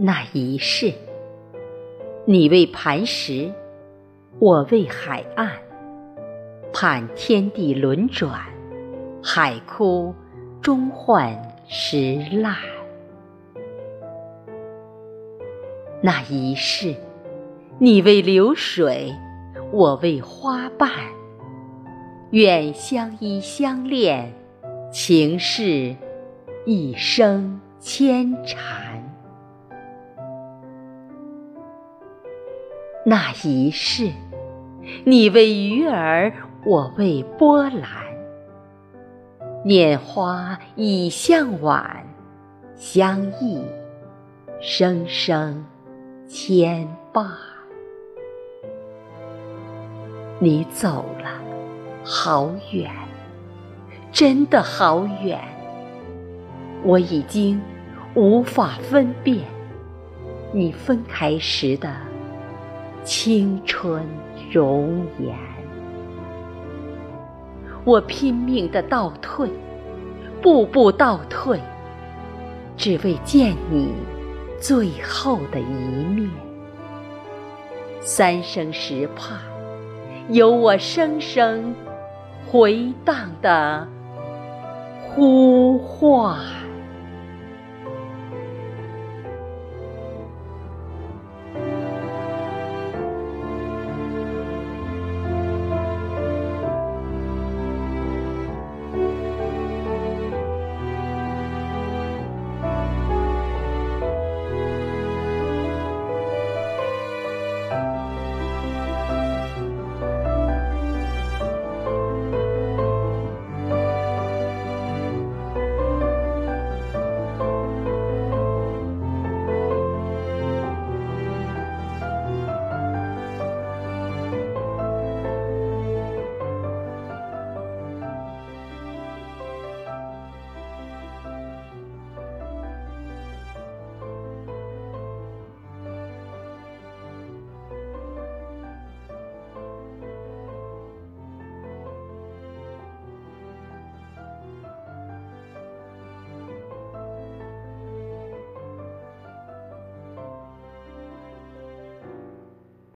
那一世，你为磐石，我为海岸，盼天地轮转，海枯终换石烂。那一世，你为流水，我为花瓣，愿相依相恋，情是一生牵缠。那一世，你为鱼儿，我为波澜，拈花已向晚，相忆声声牵绊。你走了，好远，真的好远，我已经无法分辨你分开时的。青春容颜，我拼命的倒退，步步倒退，只为见你最后的一面。三生石畔，有我声声回荡的呼唤。